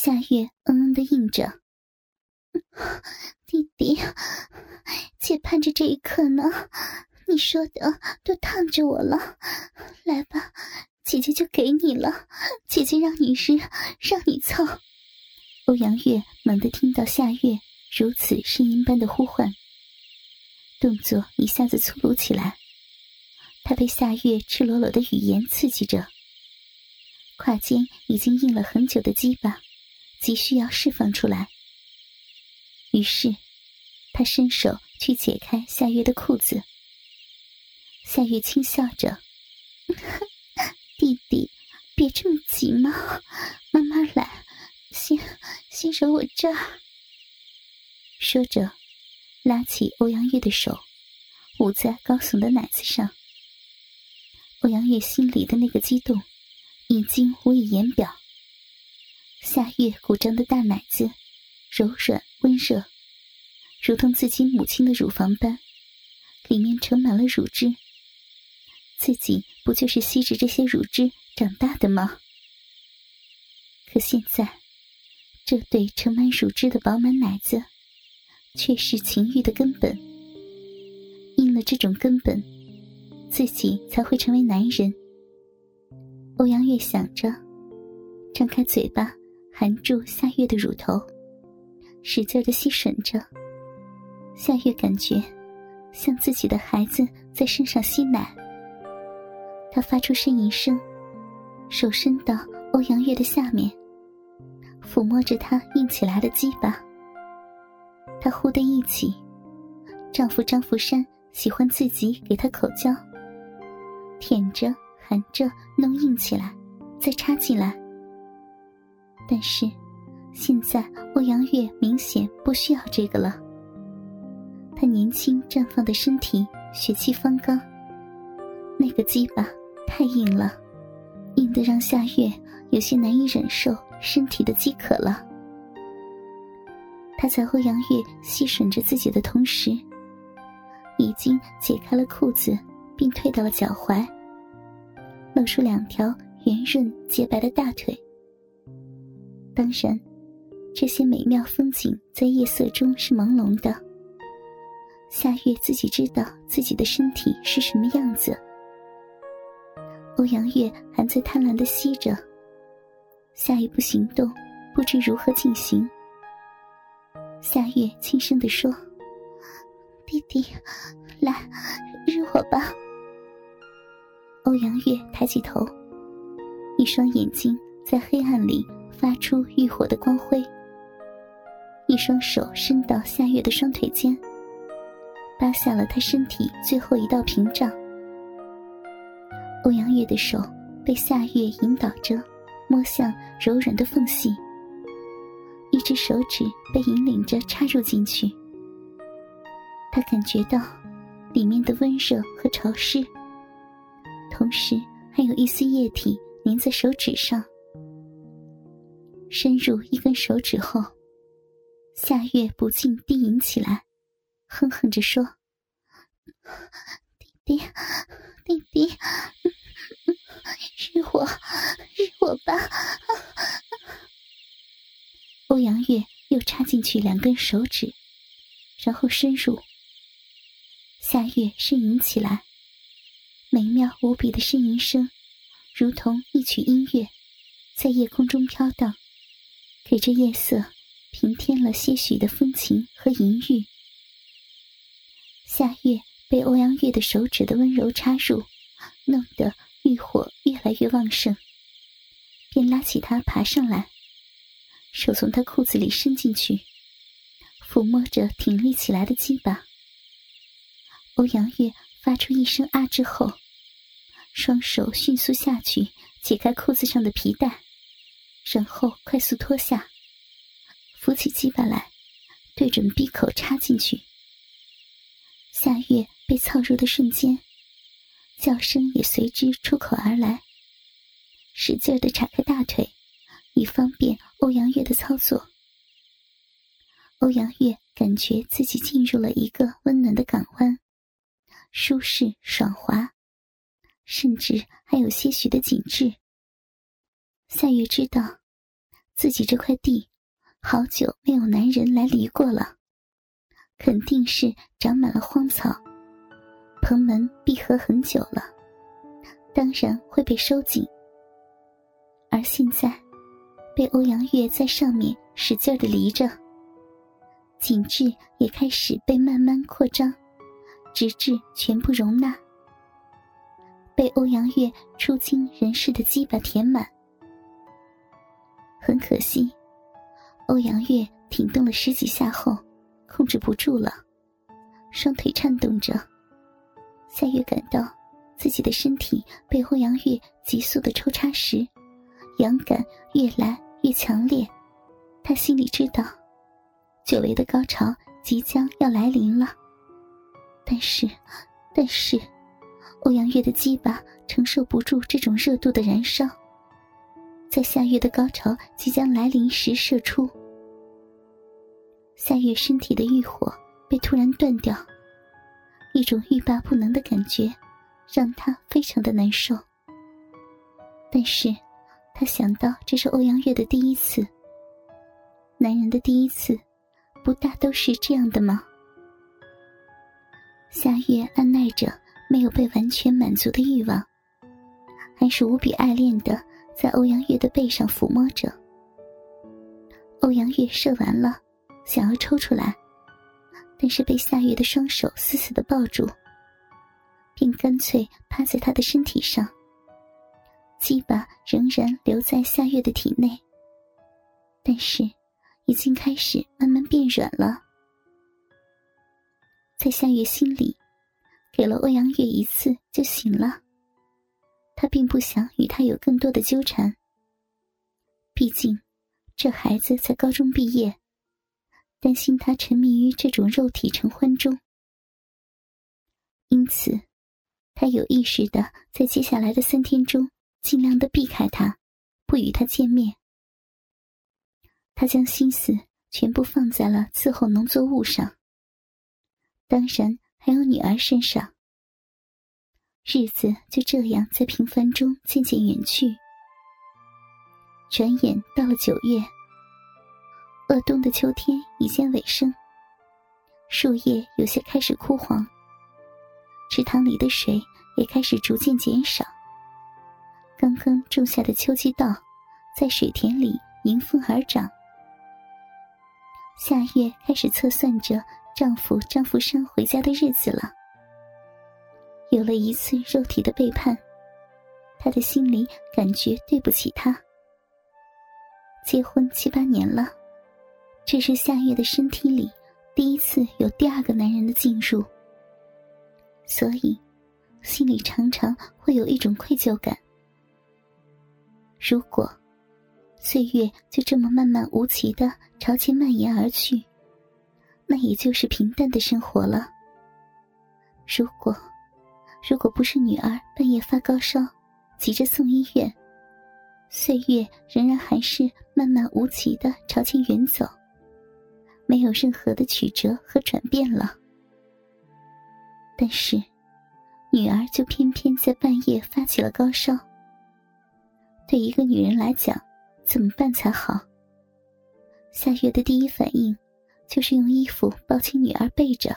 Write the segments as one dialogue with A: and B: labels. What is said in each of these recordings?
A: 夏月嗯嗯的应着：“弟弟，姐盼着这一刻呢。你说的都烫着我了，来吧，姐姐就给你了。姐姐让你日，让你操。”欧阳月猛地听到夏月如此呻吟般的呼唤，动作一下子粗鲁起来。他被夏月赤裸裸的语言刺激着，胯间已经硬了很久的鸡巴，急需要释放出来。于是，他伸手去解开夏月的裤子。夏月轻笑着：“ 弟弟，别这么急嘛，慢慢来，先先揉我这儿。”说着，拉起欧阳月的手，捂在高耸的奶子上。欧阳月心里的那个激动，已经无以言表。夏月鼓胀的大奶子，柔软温热，如同自己母亲的乳房般，里面盛满了乳汁。自己不就是吸着这些乳汁长大的吗？可现在，这对盛满乳汁的饱满奶子，却是情欲的根本。应了这种根本。自己才会成为男人。欧阳月想着，张开嘴巴含住夏月的乳头，使劲的吸吮着。夏月感觉像自己的孩子在身上吸奶。他发出呻吟声，手伸到欧阳月的下面，抚摸着她硬起来的鸡巴。他忽的一起，丈夫张福山喜欢自己给他口交。舔着、含着，弄硬起来，再插进来。但是，现在欧阳月明显不需要这个了。他年轻绽放的身体，血气方刚，那个鸡巴太硬了，硬得让夏月有些难以忍受身体的饥渴了。他在欧阳月吸吮着自己的同时，已经解开了裤子。并退到了脚踝，露出两条圆润洁白的大腿。当然，这些美妙风景在夜色中是朦胧的。夏月自己知道自己的身体是什么样子。欧阳月还在贪婪的吸着，下一步行动不知如何进行。夏月轻声地说：“弟弟，来，日我吧。”欧阳月抬起头，一双眼睛在黑暗里发出欲火的光辉。一双手伸到夏月的双腿间，扒下了他身体最后一道屏障。欧阳月的手被夏月引导着，摸向柔软的缝隙。一只手指被引领着插入进去，他感觉到里面的温热和潮湿。同时，还有一丝液体粘在手指上。深入一根手指后，夏月不禁低吟起来，哼哼着说：“弟弟，弟弟，日我，日我吧！”欧阳月又插进去两根手指，然后深入。夏月呻吟起来。美妙无比的呻吟声，如同一曲音乐，在夜空中飘荡，给这夜色平添了些许的风情和淫欲。夏月被欧阳月的手指的温柔插入，弄得欲火越来越旺盛，便拉起他爬上来，手从他裤子里伸进去，抚摸着挺立起来的鸡巴。欧阳月。发出一声“啊”之后，双手迅速下去解开裤子上的皮带，然后快速脱下，扶起鸡巴来，对准闭口插进去。夏月被操入的瞬间，叫声也随之出口而来，使劲的岔开大腿，以方便欧阳月的操作。欧阳月感觉自己进入了一个温暖的港湾。舒适爽滑，甚至还有些许的紧致。夏月知道，自己这块地好久没有男人来犁过了，肯定是长满了荒草，棚门闭合很久了，当然会被收紧。而现在，被欧阳月在上面使劲的犁着，景致也开始被慢慢扩张，直至全部容纳。被欧阳月出惊人世的鸡巴填满，很可惜，欧阳月挺动了十几下后，控制不住了，双腿颤动着。夏月感到自己的身体被欧阳月急速的抽插时，痒感越来越强烈。他心里知道，久违的高潮即将要来临了。但是，但是。欧阳月的鸡巴承受不住这种热度的燃烧，在夏月的高潮即将来临时射出。夏月身体的欲火被突然断掉，一种欲罢不能的感觉，让他非常的难受。但是，他想到这是欧阳月的第一次，男人的第一次，不大都是这样的吗？夏月按耐着。没有被完全满足的欲望，还是无比爱恋的，在欧阳月的背上抚摸着。欧阳月射完了，想要抽出来，但是被夏月的双手死死的抱住，并干脆趴在他的身体上。鸡巴仍然留在夏月的体内，但是已经开始慢慢变软了，在夏月心里。给了欧阳月一次就行了。他并不想与他有更多的纠缠。毕竟，这孩子才高中毕业，担心他沉迷于这种肉体成欢中。因此，他有意识的在接下来的三天中尽量的避开他，不与他见面。他将心思全部放在了伺候农作物上。当然。还有女儿身上，日子就这样在平凡中渐渐远去。转眼到了九月，鄂冬的秋天已见尾声，树叶有些开始枯黄，池塘里的水也开始逐渐减少。刚刚种下的秋季稻，在水田里迎风而长。夏月开始测算着。丈夫张福生回家的日子了，有了一次肉体的背叛，他的心里感觉对不起他。结婚七八年了，这是夏月的身体里第一次有第二个男人的进入，所以心里常常会有一种愧疚感。如果岁月就这么漫漫无期的朝前蔓延而去。那也就是平淡的生活了。如果，如果不是女儿半夜发高烧，急着送医院，岁月仍然还是漫漫无期的朝前远走，没有任何的曲折和转变了。但是，女儿就偏偏在半夜发起了高烧。对一个女人来讲，怎么办才好？夏月的第一反应。就是用衣服包起女儿背着，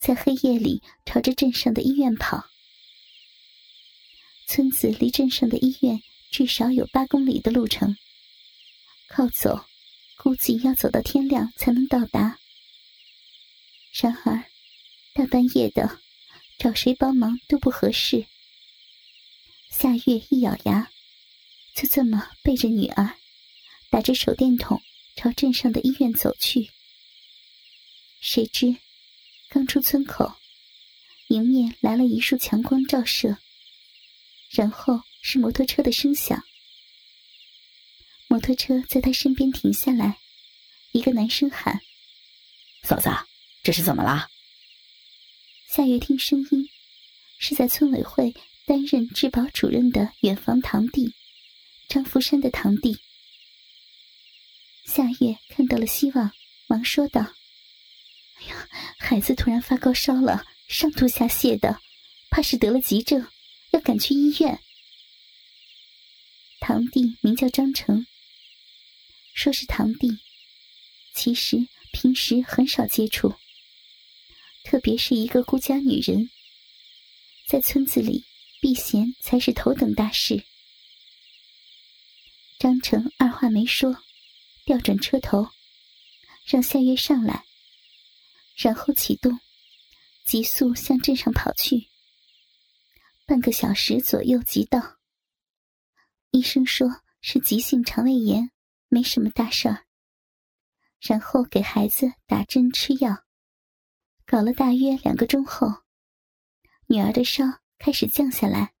A: 在黑夜里朝着镇上的医院跑。村子离镇上的医院至少有八公里的路程，靠走，估计要走到天亮才能到达。然而，大半夜的，找谁帮忙都不合适。夏月一咬牙，就这么背着女儿，打着手电筒。朝镇上的医院走去，谁知刚出村口，迎面来了一束强光照射，然后是摩托车的声响。摩托车在他身边停下来，一个男生喊：“
B: 嫂子，这是怎么了？”
A: 夏月听声音，是在村委会担任治保主任的远房堂弟张福山的堂弟。夏月看到了希望，忙说道：“哎呀，孩子突然发高烧了，上吐下泻的，怕是得了急症，要赶去医院。”堂弟名叫张成，说是堂弟，其实平时很少接触。特别是一个孤家女人，在村子里避嫌才是头等大事。张成二话没说，调转车头，让夏月上来，然后启动，急速向镇上跑去。半个小时左右即到。医生说是急性肠胃炎，没什么大事儿。然后给孩子打针吃药。搞了大约两个钟后，女儿的烧开始降下来。